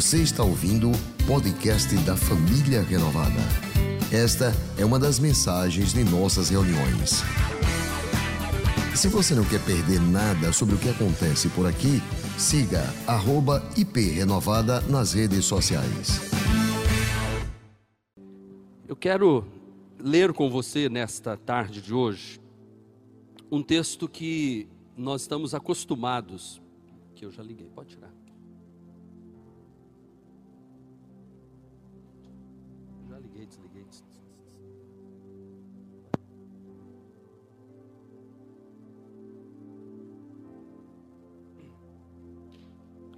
Você está ouvindo o podcast da Família Renovada. Esta é uma das mensagens de nossas reuniões. Se você não quer perder nada sobre o que acontece por aqui, siga @iprenovada nas redes sociais. Eu quero ler com você nesta tarde de hoje um texto que nós estamos acostumados, que eu já liguei, pode tirar.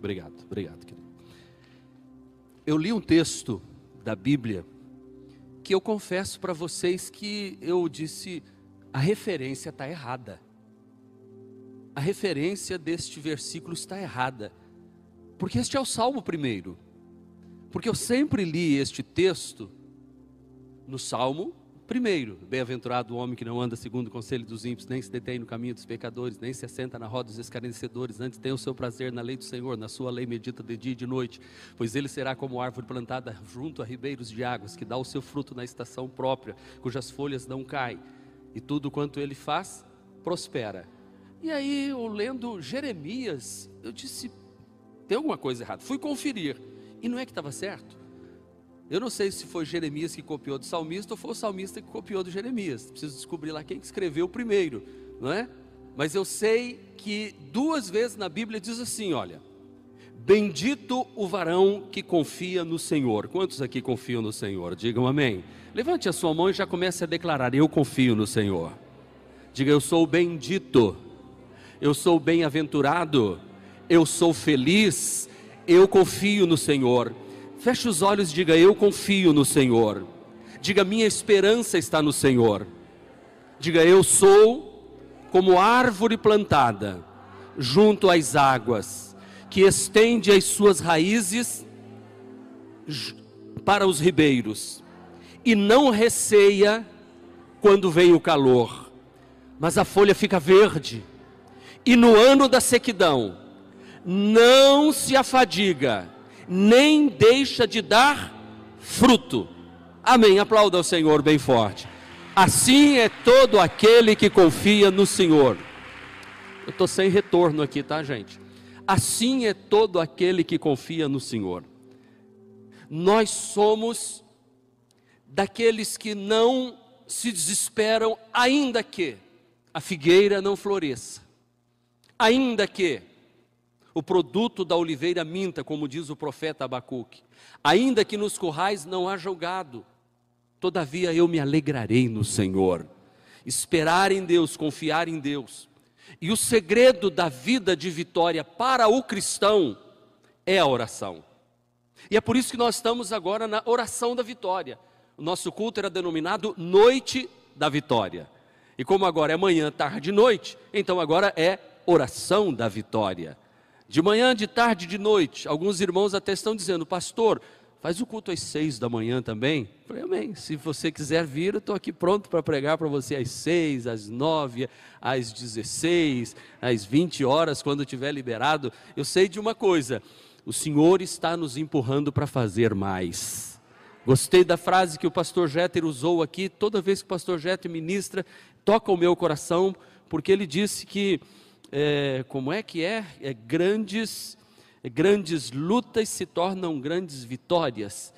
Obrigado, obrigado, querido. Eu li um texto da Bíblia que eu confesso para vocês que eu disse a referência está errada. A referência deste versículo está errada. Porque este é o Salmo primeiro. Porque eu sempre li este texto no Salmo primeiro. Bem-aventurado o homem que não anda segundo o conselho dos ímpios, nem se detém no caminho dos pecadores, nem se assenta na roda dos escarnecedores, antes tem o seu prazer na lei do Senhor, na sua lei medita de dia e de noite, pois ele será como árvore plantada junto a ribeiros de águas, que dá o seu fruto na estação própria, cujas folhas não caem e tudo quanto ele faz prospera. E aí, eu lendo Jeremias, eu disse: tem alguma coisa errada. Fui conferir, e não é que estava certo. Eu não sei se foi Jeremias que copiou do salmista ou foi o salmista que copiou do Jeremias. Preciso descobrir lá quem escreveu primeiro, não é? Mas eu sei que duas vezes na Bíblia diz assim: olha, bendito o varão que confia no Senhor. Quantos aqui confiam no Senhor? Digam amém. Levante a sua mão e já comece a declarar: Eu confio no Senhor. Diga: Eu sou bendito, eu sou bem-aventurado, eu sou feliz, eu confio no Senhor. Feche os olhos e diga: Eu confio no Senhor. Diga: Minha esperança está no Senhor. Diga: Eu sou como árvore plantada junto às águas, que estende as suas raízes para os ribeiros e não receia quando vem o calor, mas a folha fica verde, e no ano da sequidão, não se afadiga, nem deixa de dar fruto. Amém. Aplauda ao Senhor bem forte. Assim é todo aquele que confia no Senhor. Eu estou sem retorno aqui, tá, gente? Assim é todo aquele que confia no Senhor. Nós somos daqueles que não se desesperam, ainda que a figueira não floresça, ainda que o produto da oliveira minta, como diz o profeta Abacuque, ainda que nos currais não haja gado, todavia eu me alegrarei no Senhor. Esperar em Deus, confiar em Deus. E o segredo da vida de vitória para o cristão é a oração. E é por isso que nós estamos agora na oração da vitória o nosso culto era denominado Noite da Vitória. E como agora é manhã, tarde e noite, então agora é oração da vitória. De manhã, de tarde, de noite. Alguns irmãos até estão dizendo, pastor, faz o culto às seis da manhã também. Eu falei, amém. Se você quiser vir, eu estou aqui pronto para pregar para você às seis, às nove, às dezesseis, às vinte horas, quando tiver liberado. Eu sei de uma coisa: o Senhor está nos empurrando para fazer mais. Gostei da frase que o pastor Jeter usou aqui, toda vez que o pastor Jeter ministra, toca o meu coração, porque ele disse que, é, como é que é? é grandes, é, grandes lutas se tornam grandes vitórias,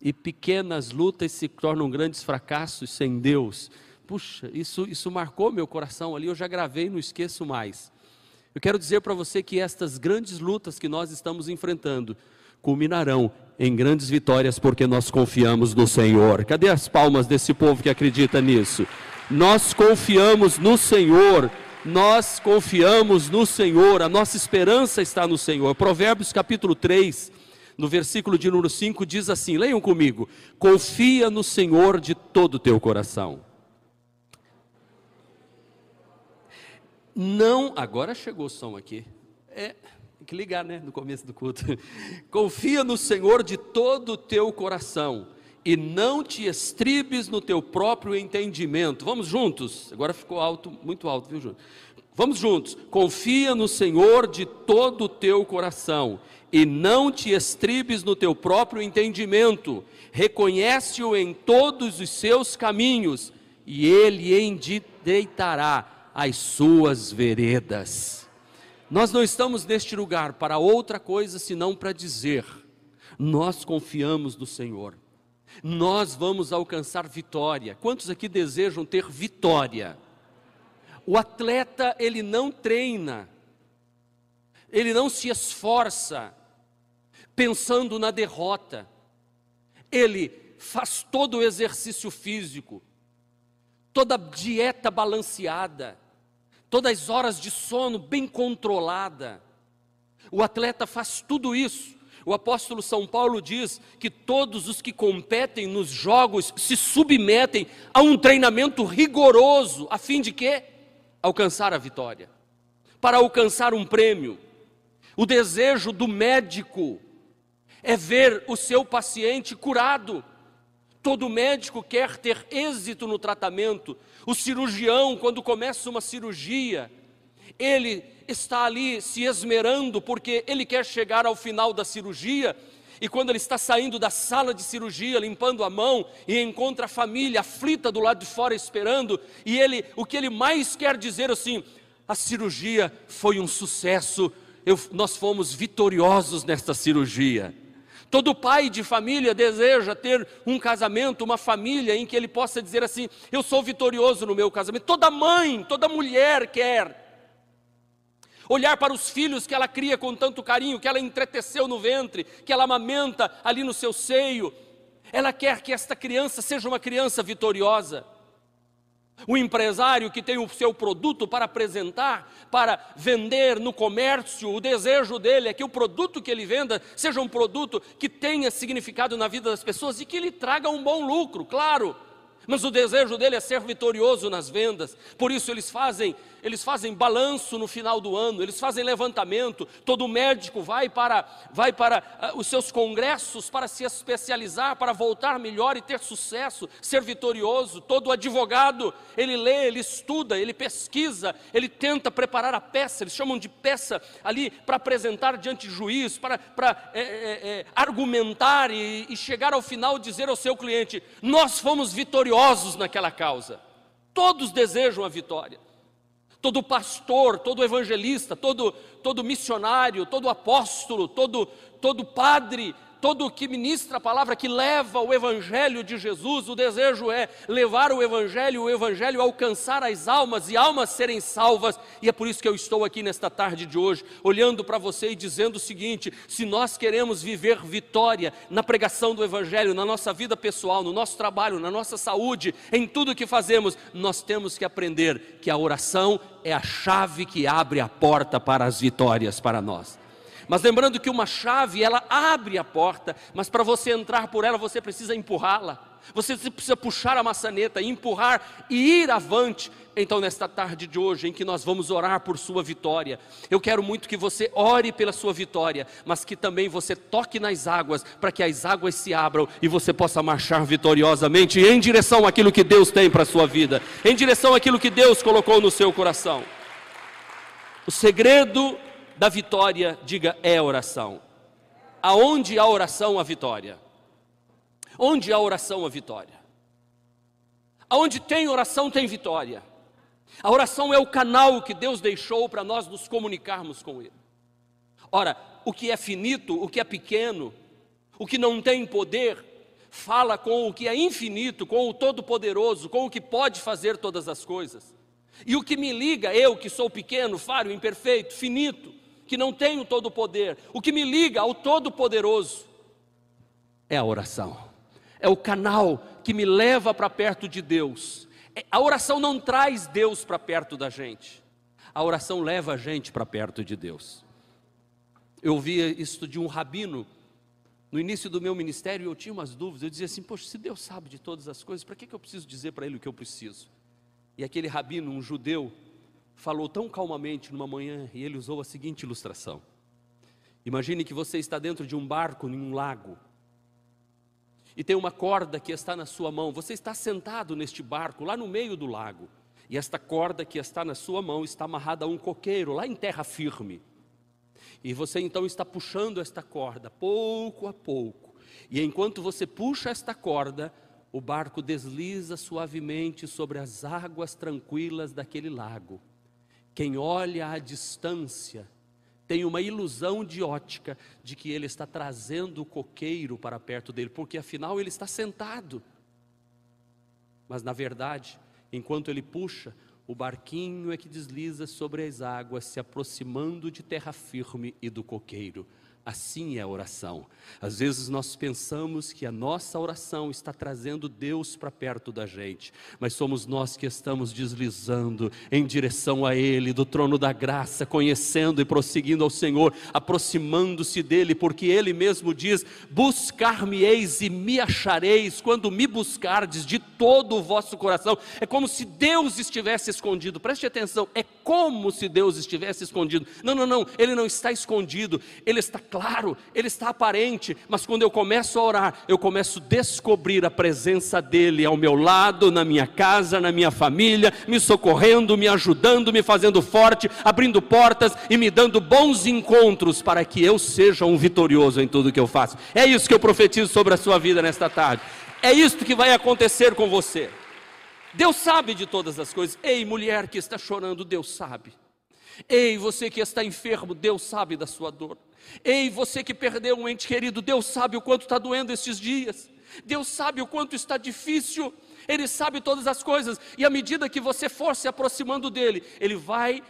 e pequenas lutas se tornam grandes fracassos sem Deus. Puxa, isso, isso marcou meu coração ali, eu já gravei, não esqueço mais. Eu quero dizer para você que estas grandes lutas que nós estamos enfrentando, culminarão em grandes vitórias porque nós confiamos no Senhor. Cadê as palmas desse povo que acredita nisso? Nós confiamos no Senhor. Nós confiamos no Senhor, a nossa esperança está no Senhor. Provérbios capítulo 3, no versículo de número 5, diz assim: leiam comigo: confia no Senhor de todo o teu coração. Não, agora chegou o som aqui. É, tem que ligar, né? No começo do culto. Confia no Senhor de todo o teu coração e não te estribes no teu próprio entendimento. Vamos juntos? Agora ficou alto, muito alto, viu, Júnior? Vamos juntos. Confia no Senhor de todo o teu coração e não te estribes no teu próprio entendimento. Reconhece-o em todos os seus caminhos e ele endireitará as suas veredas. Nós não estamos neste lugar para outra coisa senão para dizer: nós confiamos no Senhor. Nós vamos alcançar vitória. Quantos aqui desejam ter vitória? O atleta, ele não treina, ele não se esforça pensando na derrota, ele faz todo o exercício físico, toda a dieta balanceada, todas as horas de sono bem controlada. O atleta faz tudo isso. O apóstolo São Paulo diz que todos os que competem nos jogos se submetem a um treinamento rigoroso, a fim de quê? alcançar a vitória, para alcançar um prêmio. O desejo do médico é ver o seu paciente curado. Todo médico quer ter êxito no tratamento. O cirurgião, quando começa uma cirurgia, ele está ali se esmerando porque ele quer chegar ao final da cirurgia e quando ele está saindo da sala de cirurgia, limpando a mão, e encontra a família aflita do lado de fora esperando, e ele, o que ele mais quer dizer assim, a cirurgia foi um sucesso, eu, nós fomos vitoriosos nesta cirurgia. Todo pai de família deseja ter um casamento, uma família em que ele possa dizer assim: Eu sou vitorioso no meu casamento. Toda mãe, toda mulher quer olhar para os filhos que ela cria com tanto carinho, que ela entreteceu no ventre, que ela amamenta ali no seu seio. Ela quer que esta criança seja uma criança vitoriosa. O empresário que tem o seu produto para apresentar, para vender no comércio, o desejo dele é que o produto que ele venda seja um produto que tenha significado na vida das pessoas e que lhe traga um bom lucro, claro mas o desejo dele é ser vitorioso nas vendas. Por isso eles fazem, eles fazem balanço no final do ano, eles fazem levantamento. Todo médico vai para vai para uh, os seus congressos para se especializar, para voltar melhor e ter sucesso, ser vitorioso. Todo advogado, ele lê, ele estuda, ele pesquisa, ele tenta preparar a peça, eles chamam de peça ali para apresentar diante do juiz, para, para é, é, é, argumentar e, e chegar ao final dizer ao seu cliente: Nós fomos vitoriosos vitoriosos naquela causa. Todos desejam a vitória. Todo pastor, todo evangelista, todo, todo missionário, todo apóstolo, todo, todo padre, todo que ministra a palavra, que leva o Evangelho de Jesus, o desejo é levar o Evangelho, o Evangelho alcançar as almas e almas serem salvas, e é por isso que eu estou aqui nesta tarde de hoje, olhando para você e dizendo o seguinte: se nós queremos viver vitória na pregação do Evangelho, na nossa vida pessoal, no nosso trabalho, na nossa saúde, em tudo que fazemos, nós temos que aprender que a oração é a chave que abre a porta para as vitórias para nós. Mas lembrando que uma chave, ela abre a porta, mas para você entrar por ela, você precisa empurrá-la. Você precisa puxar a maçaneta, empurrar e ir avante. Então, nesta tarde de hoje, em que nós vamos orar por sua vitória, eu quero muito que você ore pela sua vitória, mas que também você toque nas águas, para que as águas se abram e você possa marchar vitoriosamente em direção àquilo que Deus tem para a sua vida, em direção àquilo que Deus colocou no seu coração. O segredo da vitória, diga é oração. Aonde há oração, a vitória. Onde há oração, a vitória. Aonde tem oração, tem vitória. A oração é o canal que Deus deixou para nós nos comunicarmos com Ele. Ora, o que é finito, o que é pequeno, o que não tem poder, fala com o que é infinito, com o Todo-Poderoso, com o que pode fazer todas as coisas. E o que me liga, eu que sou pequeno, falho, imperfeito, finito, que não tenho todo o poder. O que me liga ao Todo-Poderoso é a oração. É o canal que me leva para perto de Deus. É, a oração não traz Deus para perto da gente. A oração leva a gente para perto de Deus. Eu ouvia isso de um rabino no início do meu ministério, eu tinha umas dúvidas. Eu dizia assim: Poxa, se Deus sabe de todas as coisas, para que, que eu preciso dizer para Ele o que eu preciso? E aquele rabino, um judeu, falou tão calmamente numa manhã e ele usou a seguinte ilustração: Imagine que você está dentro de um barco em um lago e tem uma corda que está na sua mão. Você está sentado neste barco lá no meio do lago E esta corda que está na sua mão está amarrada a um coqueiro, lá em terra firme. E você então está puxando esta corda, pouco a pouco. E enquanto você puxa esta corda, o barco desliza suavemente sobre as águas tranquilas daquele lago. Quem olha à distância tem uma ilusão de ótica de que ele está trazendo o coqueiro para perto dele, porque afinal ele está sentado. Mas na verdade, enquanto ele puxa, o barquinho é que desliza sobre as águas, se aproximando de terra firme e do coqueiro. Assim é a oração. Às vezes nós pensamos que a nossa oração está trazendo Deus para perto da gente, mas somos nós que estamos deslizando em direção a Ele, do trono da graça, conhecendo e prosseguindo ao Senhor, aproximando-se dEle, porque Ele mesmo diz: Buscar-me-eis e me achareis, quando me buscardes de todo o vosso coração. É como se Deus estivesse escondido, preste atenção, é como se Deus estivesse escondido. Não, não, não, Ele não está escondido, Ele está claro, ele está aparente, mas quando eu começo a orar, eu começo a descobrir a presença dele ao meu lado, na minha casa, na minha família, me socorrendo, me ajudando, me fazendo forte, abrindo portas e me dando bons encontros para que eu seja um vitorioso em tudo que eu faço. É isso que eu profetizo sobre a sua vida nesta tarde. É isso que vai acontecer com você. Deus sabe de todas as coisas. Ei, mulher que está chorando, Deus sabe. Ei, você que está enfermo, Deus sabe da sua dor. Ei, você que perdeu um ente querido, Deus sabe o quanto está doendo esses dias. Deus sabe o quanto está difícil. Ele sabe todas as coisas. E à medida que você for se aproximando dele, ele vai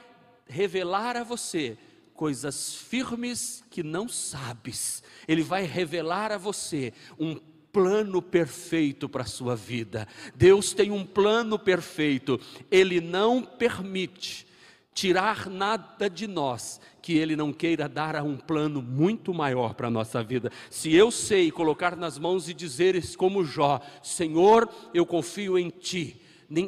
revelar a você coisas firmes que não sabes. Ele vai revelar a você um plano perfeito para a sua vida. Deus tem um plano perfeito. Ele não permite tirar nada de nós que Ele não queira dar a um plano muito maior para a nossa vida. Se eu sei colocar nas mãos e dizer como Jó: Senhor, eu confio em Ti.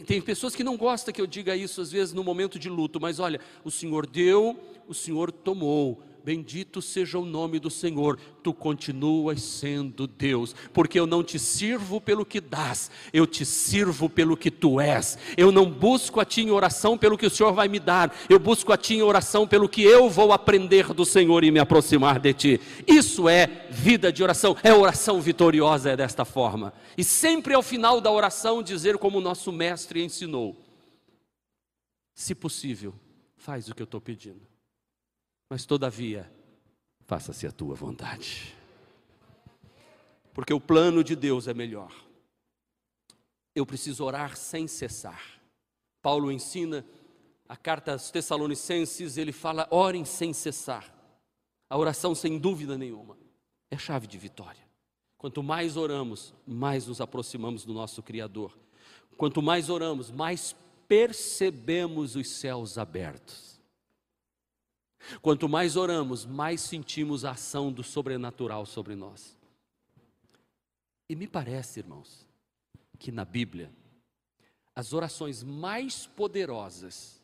Tem pessoas que não gostam que eu diga isso às vezes no momento de luto, mas olha, o Senhor deu, o Senhor tomou Bendito seja o nome do Senhor, tu continuas sendo Deus, porque eu não te sirvo pelo que dás, eu te sirvo pelo que tu és. Eu não busco a ti em oração pelo que o Senhor vai me dar, eu busco a ti em oração pelo que eu vou aprender do Senhor e me aproximar de ti. Isso é vida de oração, é oração vitoriosa, é desta forma. E sempre ao final da oração dizer como o nosso mestre ensinou: se possível, faz o que eu estou pedindo mas todavia, faça-se a tua vontade. Porque o plano de Deus é melhor. Eu preciso orar sem cessar. Paulo ensina a carta aos Tessalonicenses, ele fala: orem sem cessar. A oração, sem dúvida nenhuma, é chave de vitória. Quanto mais oramos, mais nos aproximamos do nosso Criador. Quanto mais oramos, mais percebemos os céus abertos. Quanto mais oramos, mais sentimos a ação do sobrenatural sobre nós. E me parece, irmãos, que na Bíblia, as orações mais poderosas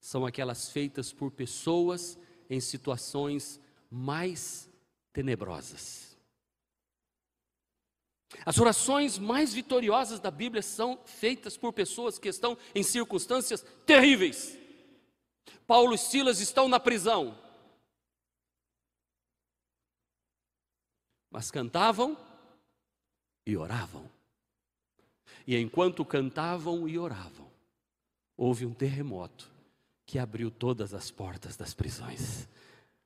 são aquelas feitas por pessoas em situações mais tenebrosas. As orações mais vitoriosas da Bíblia são feitas por pessoas que estão em circunstâncias terríveis. Paulo e Silas estão na prisão. Mas cantavam e oravam. E enquanto cantavam e oravam, houve um terremoto que abriu todas as portas das prisões,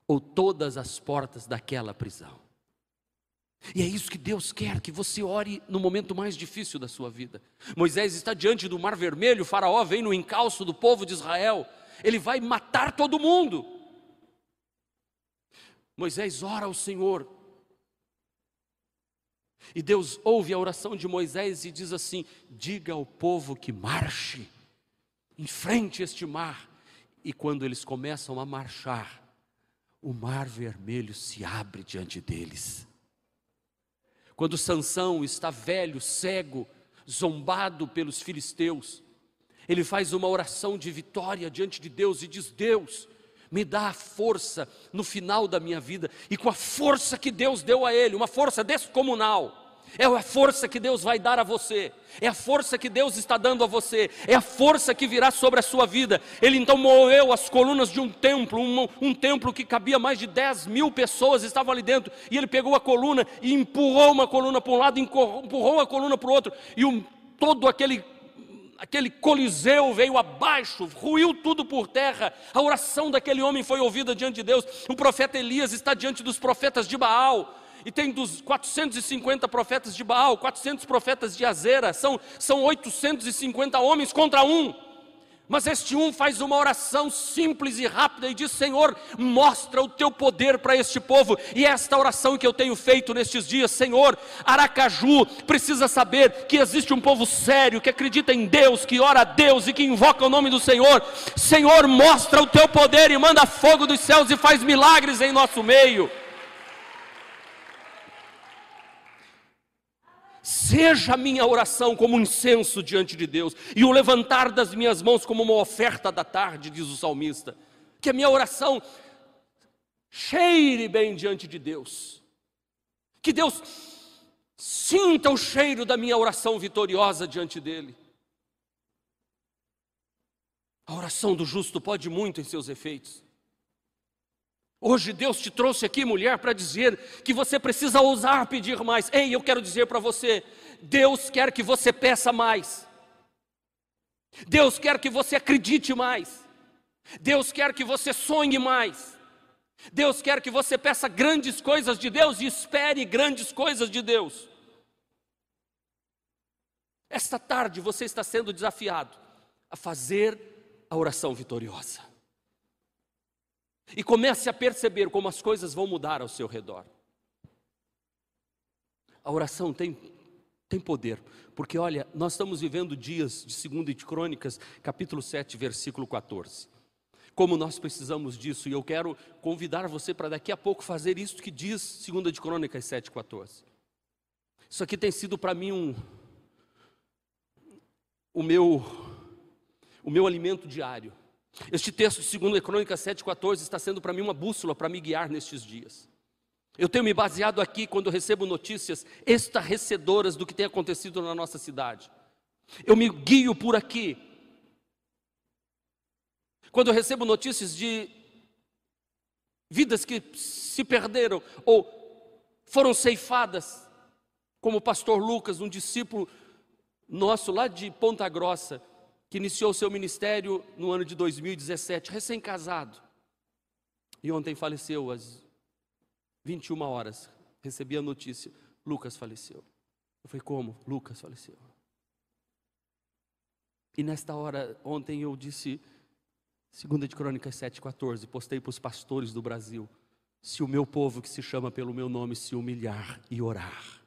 ou todas as portas daquela prisão. E é isso que Deus quer, que você ore no momento mais difícil da sua vida. Moisés está diante do Mar Vermelho, Faraó vem no encalço do povo de Israel ele vai matar todo mundo. Moisés ora ao Senhor. E Deus ouve a oração de Moisés e diz assim: diga ao povo que marche, enfrente este mar. E quando eles começam a marchar, o mar vermelho se abre diante deles. Quando Sansão está velho, cego, zombado pelos filisteus, ele faz uma oração de vitória diante de Deus e diz: Deus, me dá a força no final da minha vida, e com a força que Deus deu a ele, uma força descomunal, é a força que Deus vai dar a você, é a força que Deus está dando a você, é a força que virá sobre a sua vida. Ele então moveu as colunas de um templo, um, um templo que cabia mais de 10 mil pessoas, estavam ali dentro, e ele pegou a coluna e empurrou uma coluna para um lado, empurrou a coluna para o outro, e um, todo aquele aquele coliseu veio abaixo, ruiu tudo por terra. A oração daquele homem foi ouvida diante de Deus. O profeta Elias está diante dos profetas de Baal e tem dos 450 profetas de Baal, 400 profetas de Azera, são, são 850 homens contra um. Mas este um faz uma oração simples e rápida e diz: Senhor, mostra o teu poder para este povo. E é esta oração que eu tenho feito nestes dias: Senhor, Aracaju precisa saber que existe um povo sério, que acredita em Deus, que ora a Deus e que invoca o nome do Senhor. Senhor, mostra o teu poder e manda fogo dos céus e faz milagres em nosso meio. Seja a minha oração como um incenso diante de Deus, e o levantar das minhas mãos como uma oferta da tarde, diz o salmista. Que a minha oração cheire bem diante de Deus. Que Deus sinta o cheiro da minha oração vitoriosa diante dEle. A oração do justo pode muito em seus efeitos. Hoje Deus te trouxe aqui, mulher, para dizer que você precisa ousar pedir mais. Ei, eu quero dizer para você: Deus quer que você peça mais. Deus quer que você acredite mais. Deus quer que você sonhe mais. Deus quer que você peça grandes coisas de Deus e espere grandes coisas de Deus. Esta tarde você está sendo desafiado a fazer a oração vitoriosa. E comece a perceber como as coisas vão mudar ao seu redor. A oração tem, tem poder, porque olha, nós estamos vivendo dias de 2 de Crônicas, capítulo 7, versículo 14. Como nós precisamos disso, e eu quero convidar você para daqui a pouco fazer isso que diz 2 de Crônicas 7, 14. Isso aqui tem sido para mim um, o meu, o meu alimento diário. Este texto de 2 Crônica 7,14 está sendo para mim uma bússola para me guiar nestes dias. Eu tenho me baseado aqui quando recebo notícias estarrecedoras do que tem acontecido na nossa cidade. Eu me guio por aqui. Quando eu recebo notícias de vidas que se perderam ou foram ceifadas, como o pastor Lucas, um discípulo nosso lá de Ponta Grossa, que iniciou seu ministério no ano de 2017, recém-casado. E ontem faleceu às 21 horas. Recebi a notícia: Lucas faleceu. Eu falei: como? Lucas faleceu. E nesta hora, ontem eu disse, 2 de Crônicas 7,14, postei para os pastores do Brasil: se o meu povo que se chama pelo meu nome se humilhar e orar,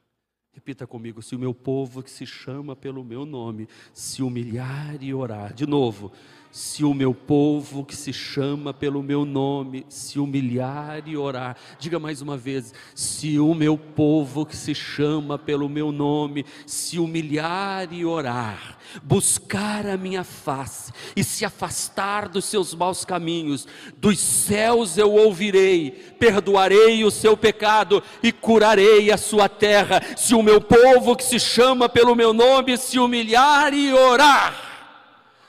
Repita comigo: se o meu povo que se chama pelo meu nome se humilhar e orar. De novo, se o meu povo que se chama pelo meu nome se humilhar e orar, diga mais uma vez: se o meu povo que se chama pelo meu nome se humilhar e orar, buscar a minha face e se afastar dos seus maus caminhos, dos céus eu ouvirei, perdoarei o seu pecado e curarei a sua terra. Se o meu povo que se chama pelo meu nome se humilhar e orar,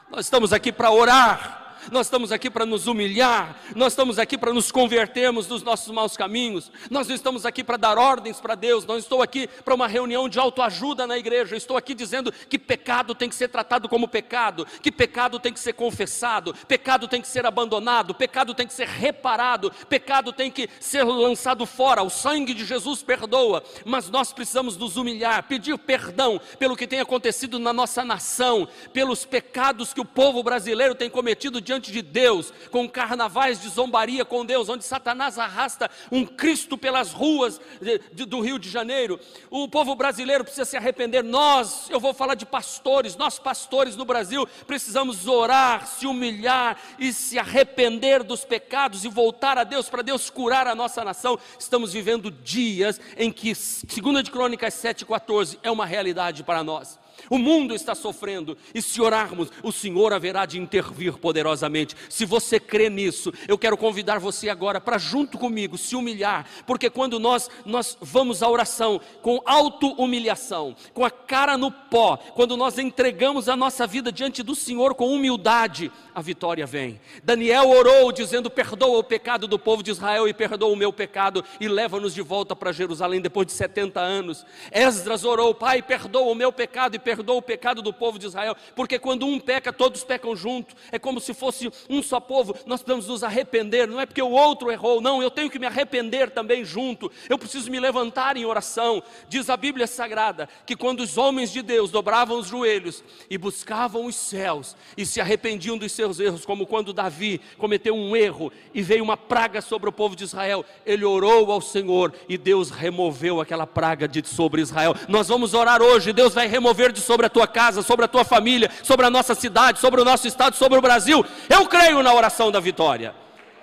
nós estamos aqui para orar nós estamos aqui para nos humilhar, nós estamos aqui para nos convertermos dos nossos maus caminhos, nós não estamos aqui para dar ordens para Deus, não estou aqui para uma reunião de autoajuda na igreja, estou aqui dizendo que pecado tem que ser tratado como pecado, que pecado tem que ser confessado, pecado tem que ser abandonado, pecado tem que ser reparado, pecado tem que ser lançado fora, o sangue de Jesus perdoa, mas nós precisamos nos humilhar, pedir perdão pelo que tem acontecido na nossa nação, pelos pecados que o povo brasileiro tem cometido diante diante de Deus, com carnavais de zombaria com Deus, onde Satanás arrasta um Cristo pelas ruas de, de, do Rio de Janeiro. O povo brasileiro precisa se arrepender. Nós, eu vou falar de pastores, nós pastores no Brasil, precisamos orar, se humilhar e se arrepender dos pecados e voltar a Deus para Deus curar a nossa nação. Estamos vivendo dias em que, segundo de Crônicas 7,14, é uma realidade para nós. O mundo está sofrendo, e se orarmos, o Senhor haverá de intervir poderosamente. Se você crê nisso, eu quero convidar você agora para junto comigo se humilhar, porque quando nós nós vamos à oração com auto-humilhação, com a cara no pó, quando nós entregamos a nossa vida diante do Senhor com humildade, a vitória vem. Daniel orou dizendo: "Perdoa o pecado do povo de Israel e perdoa o meu pecado e leva-nos de volta para Jerusalém depois de 70 anos". Esdras orou: "Pai, perdoa o meu pecado e perdoa o pecado do povo de Israel", porque quando um peca, todos pecam junto. É como se fosse um só povo. Nós precisamos nos arrepender, não é porque o outro errou, não, eu tenho que me arrepender também junto. Eu preciso me levantar em oração. Diz a Bíblia Sagrada que quando os homens de Deus dobravam os joelhos e buscavam os céus e se arrependiam dos seus erros, como quando Davi cometeu um erro e veio uma praga sobre o povo de Israel, ele orou ao Senhor e Deus removeu aquela praga de sobre Israel. Nós vamos orar hoje, Deus vai remover de sobre a tua casa, sobre a tua família, sobre a nossa cidade, sobre o nosso estado, sobre o Brasil. Eu creio na oração da vitória.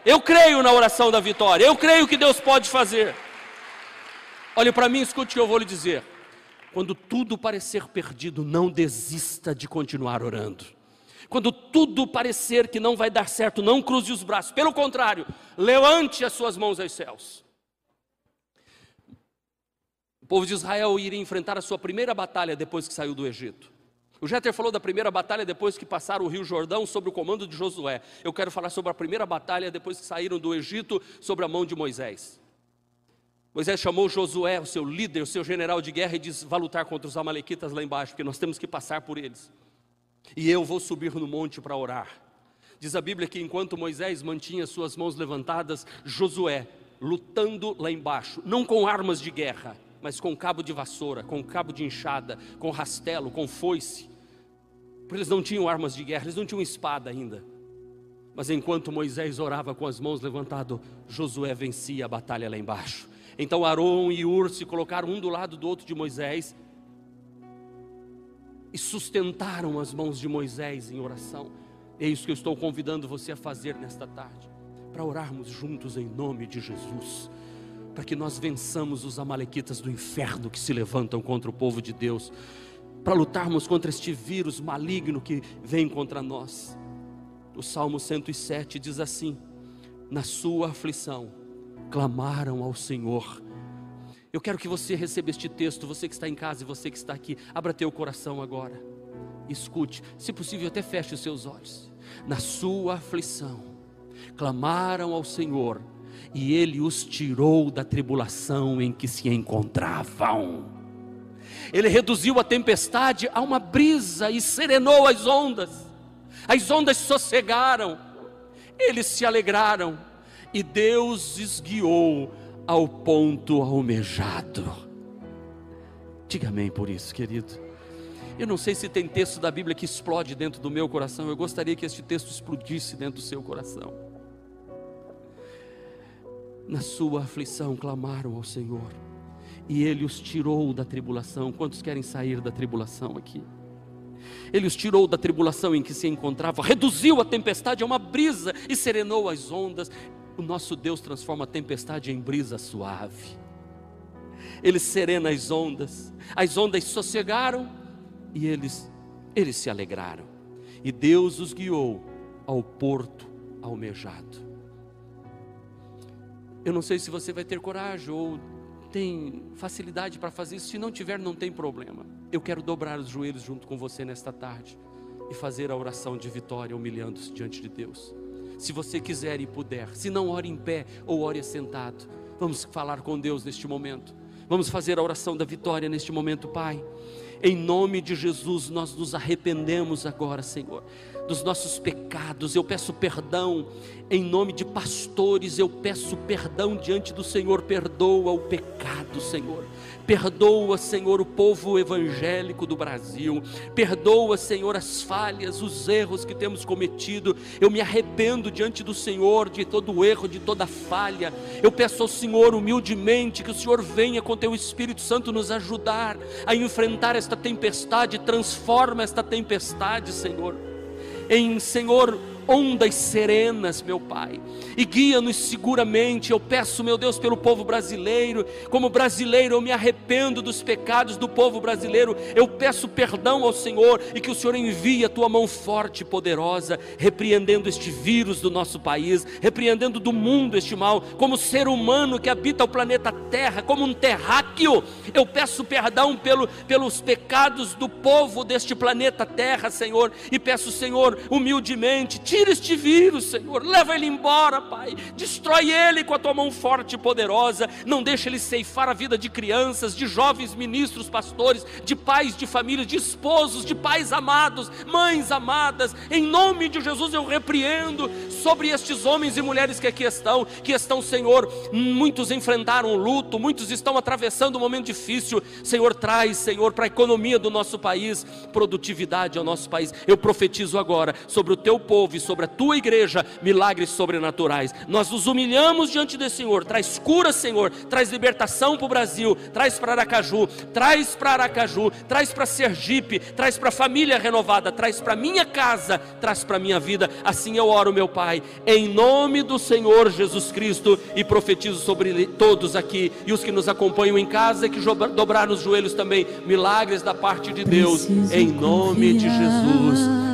Eu creio na oração da vitória. Eu creio que Deus pode fazer. Olhe para mim, escute o que eu vou lhe dizer. Quando tudo parecer perdido, não desista de continuar orando. Quando tudo parecer que não vai dar certo, não cruze os braços. Pelo contrário, levante as suas mãos aos céus. O povo de Israel iria enfrentar a sua primeira batalha depois que saiu do Egito. O Jeter falou da primeira batalha depois que passaram o Rio Jordão sob o comando de Josué. Eu quero falar sobre a primeira batalha depois que saíram do Egito sob a mão de Moisés. Moisés chamou Josué, o seu líder, o seu general de guerra, e disse: Vá lutar contra os Amalequitas lá embaixo, porque nós temos que passar por eles. E eu vou subir no monte para orar. Diz a Bíblia que enquanto Moisés mantinha suas mãos levantadas, Josué lutando lá embaixo, não com armas de guerra, mas com cabo de vassoura, com cabo de enxada, com rastelo, com foice. Porque eles não tinham armas de guerra, eles não tinham espada ainda. Mas enquanto Moisés orava com as mãos levantadas, Josué vencia a batalha lá embaixo. Então Arão e Ur se colocaram um do lado do outro de Moisés e sustentaram as mãos de Moisés em oração. É isso que eu estou convidando você a fazer nesta tarde, para orarmos juntos em nome de Jesus para que nós vençamos os amalequitas do inferno que se levantam contra o povo de Deus, para lutarmos contra este vírus maligno que vem contra nós. O Salmo 107 diz assim: Na sua aflição clamaram ao Senhor. Eu quero que você receba este texto, você que está em casa e você que está aqui, abra teu coração agora. Escute, se possível, até feche os seus olhos. Na sua aflição clamaram ao Senhor e ele os tirou da tribulação em que se encontravam. Ele reduziu a tempestade a uma brisa e serenou as ondas. As ondas sossegaram, eles se alegraram e Deus os guiou ao ponto almejado. Diga amém por isso, querido. Eu não sei se tem texto da Bíblia que explode dentro do meu coração. Eu gostaria que este texto explodisse dentro do seu coração na sua aflição clamaram ao Senhor, e Ele os tirou da tribulação. Quantos querem sair da tribulação aqui? Ele os tirou da tribulação em que se encontrava, reduziu a tempestade a uma brisa e serenou as ondas. O nosso Deus transforma a tempestade em brisa suave. Ele serena as ondas, as ondas sossegaram e eles, eles se alegraram. E Deus os guiou ao porto almejado. Eu não sei se você vai ter coragem ou tem facilidade para fazer isso. Se não tiver, não tem problema. Eu quero dobrar os joelhos junto com você nesta tarde e fazer a oração de vitória, humilhando-se diante de Deus. Se você quiser e puder, se não ore em pé ou ore sentado, vamos falar com Deus neste momento. Vamos fazer a oração da vitória neste momento, Pai. Em nome de Jesus, nós nos arrependemos agora, Senhor dos nossos pecados, eu peço perdão, em nome de pastores, eu peço perdão diante do Senhor, perdoa o pecado, Senhor. Perdoa, Senhor, o povo evangélico do Brasil. Perdoa, Senhor, as falhas, os erros que temos cometido. Eu me arrependo diante do Senhor de todo o erro, de toda falha. Eu peço ao Senhor humildemente que o Senhor venha com teu Espírito Santo nos ajudar a enfrentar esta tempestade, transforma esta tempestade, Senhor em Senhor, ondas serenas, meu Pai, e guia-nos seguramente. Eu peço, meu Deus, pelo povo brasileiro, como brasileiro, eu me arrependo dos pecados do povo brasileiro, eu peço perdão ao Senhor e que o Senhor envie a tua mão forte e poderosa, repreendendo este vírus do nosso país, repreendendo do mundo este mal, como ser humano que habita o planeta Terra, como um terráqueo. Eu peço perdão pelo, pelos pecados do povo deste planeta Terra, Senhor, e peço, Senhor, humildemente, tira este vírus, Senhor, leva ele embora, Pai, destrói ele com a tua mão forte e poderosa, não deixe ele ceifar a vida de crianças, de jovens ministros, pastores, de pais de família, de esposos, de pais amados, mães amadas, em nome de Jesus eu repreendo sobre estes homens e mulheres que aqui estão, que estão, Senhor, muitos enfrentaram luto, muitos estão atravessando um momento difícil, Senhor, traz, Senhor, para a economia do nosso país, produtividade ao nosso país. Eu profetizo agora sobre o teu povo sobre a tua igreja milagres sobrenaturais. Nós nos humilhamos diante desse Senhor. Traz cura, Senhor. Traz libertação para o Brasil. Traz para Aracaju. Traz para Aracaju. Traz para Sergipe. Traz para a família renovada. Traz para minha casa. Traz para minha vida. Assim eu oro, meu Pai, em nome do Senhor Jesus Cristo e profetizo sobre todos aqui e os que nos acompanham em casa que dobrar os joelhos também. Milagres da parte de Deus. Em nome de Jesus.